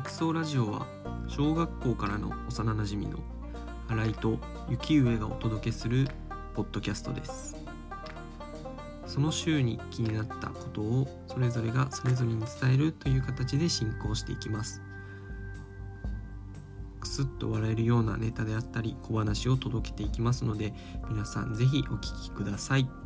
クソラジオは小学校からの幼なじみの新井と雪上がお届けするポッドキャストですその週に気になったことをそれぞれがそれぞれに伝えるという形で進行していきますくすっと笑えるようなネタであったり小話を届けていきますので皆さん是非お聴きください。